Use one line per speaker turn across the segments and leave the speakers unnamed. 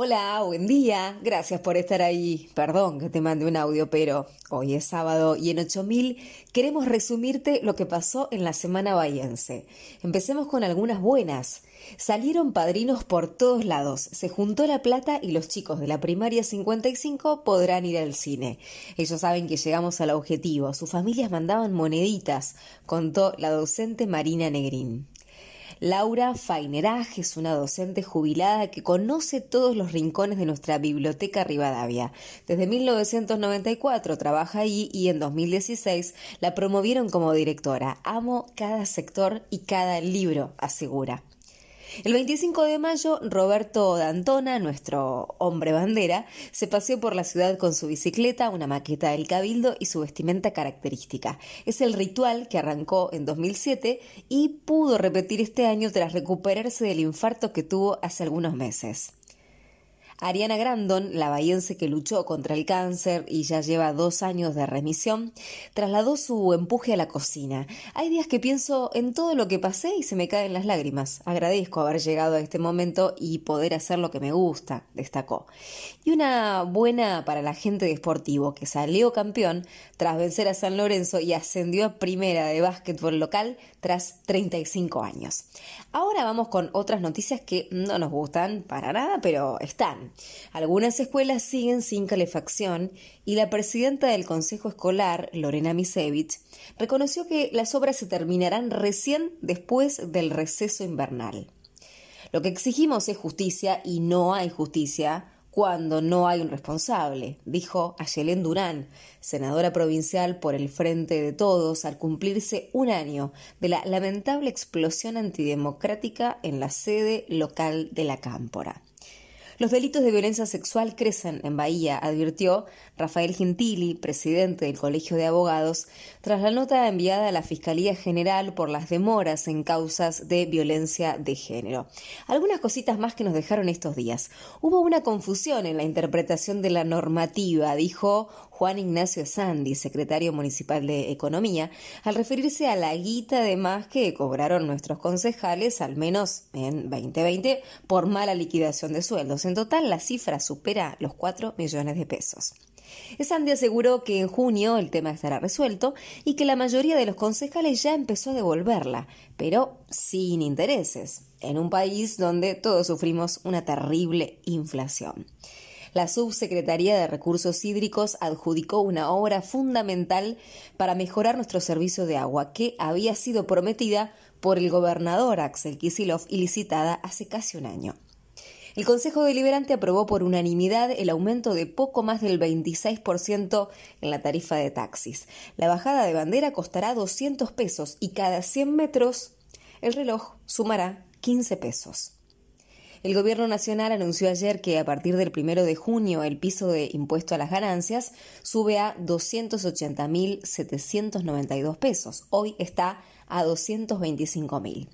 Hola, buen día. Gracias por estar ahí. Perdón que te mande un audio, pero hoy es sábado y en 8000 queremos resumirte lo que pasó en la semana bahiense. Empecemos con algunas buenas. Salieron padrinos por todos lados, se juntó la plata y los chicos de la primaria 55 podrán ir al cine. Ellos saben que llegamos al objetivo, sus familias mandaban moneditas, contó la docente Marina Negrín. Laura Faineraj es una docente jubilada que conoce todos los rincones de nuestra biblioteca Rivadavia. Desde 1994 trabaja ahí y en 2016 la promovieron como directora. Amo cada sector y cada libro, asegura. El 25 de mayo, Roberto Dantona, nuestro hombre bandera, se paseó por la ciudad con su bicicleta, una maqueta del cabildo y su vestimenta característica. Es el ritual que arrancó en 2007 y pudo repetir este año tras recuperarse del infarto que tuvo hace algunos meses. Ariana Grandon, la bahiense que luchó contra el cáncer y ya lleva dos años de remisión, trasladó su empuje a la cocina. Hay días que pienso en todo lo que pasé y se me caen las lágrimas. Agradezco haber llegado a este momento y poder hacer lo que me gusta, destacó. Y una buena para la gente de Sportivo, que salió campeón tras vencer a San Lorenzo y ascendió a primera de básquetbol local tras 35 años. Ahora vamos con otras noticias que no nos gustan para nada, pero están. Algunas escuelas siguen sin calefacción y la presidenta del Consejo Escolar, Lorena Misevich, reconoció que las obras se terminarán recién después del receso invernal. Lo que exigimos es justicia y no hay justicia cuando no hay un responsable, dijo Ayelén Durán, senadora provincial por el Frente de Todos, al cumplirse un año de la lamentable explosión antidemocrática en la sede local de la Cámpora. Los delitos de violencia sexual crecen en Bahía, advirtió Rafael Gentili, presidente del Colegio de Abogados, tras la nota enviada a la Fiscalía General por las demoras en causas de violencia de género. Algunas cositas más que nos dejaron estos días. Hubo una confusión en la interpretación de la normativa, dijo Juan Ignacio Sandi, secretario municipal de Economía, al referirse a la guita de más que cobraron nuestros concejales, al menos en 2020, por mala liquidación de sueldos. En total, la cifra supera los 4 millones de pesos. Sandy aseguró que en junio el tema estará resuelto y que la mayoría de los concejales ya empezó a devolverla, pero sin intereses, en un país donde todos sufrimos una terrible inflación. La Subsecretaría de Recursos Hídricos adjudicó una obra fundamental para mejorar nuestro servicio de agua que había sido prometida por el gobernador Axel Kisilov y licitada hace casi un año. El Consejo Deliberante aprobó por unanimidad el aumento de poco más del 26% en la tarifa de taxis. La bajada de bandera costará 200 pesos y cada 100 metros el reloj sumará 15 pesos. El Gobierno Nacional anunció ayer que a partir del primero de junio el piso de impuesto a las ganancias sube a 280.792 pesos. Hoy está a 225.000.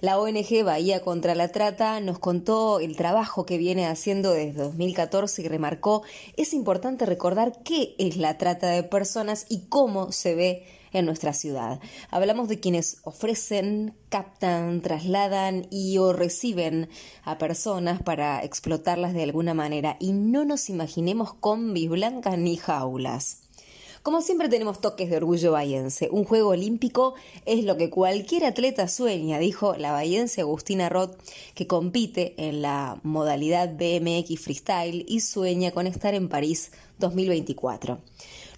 La ONG Bahía contra la Trata nos contó el trabajo que viene haciendo desde 2014 y remarcó es importante recordar qué es la trata de personas y cómo se ve en nuestra ciudad. Hablamos de quienes ofrecen, captan, trasladan y o reciben a personas para explotarlas de alguna manera y no nos imaginemos combis blancas ni jaulas. Como siempre tenemos toques de orgullo bahiense. Un juego olímpico es lo que cualquier atleta sueña, dijo la bahiense Agustina Roth, que compite en la modalidad BMX Freestyle y sueña con estar en París 2024.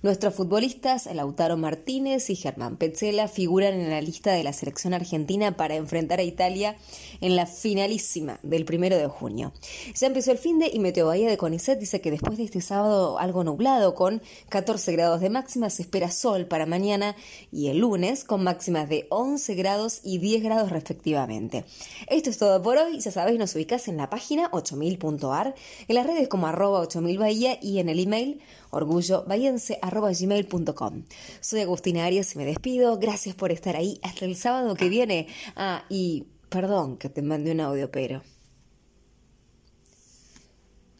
Nuestros futbolistas, Lautaro Martínez y Germán Petzela, figuran en la lista de la selección argentina para enfrentar a Italia en la finalísima del primero de junio. Ya empezó el fin de y Meteo Bahía de Conicet dice que después de este sábado algo nublado con 14 grados de máxima se espera sol para mañana y el lunes con máximas de 11 grados y 10 grados respectivamente. Esto es todo por hoy. Ya sabéis, nos ubicás en la página 8000.ar, en las redes como arroba 8000 Bahía y en el email orgullobahiense.gmail.com. Soy Agustina Arias y me despido. Gracias por estar ahí hasta el sábado que viene. Ah, y perdón que te mande un audio, pero...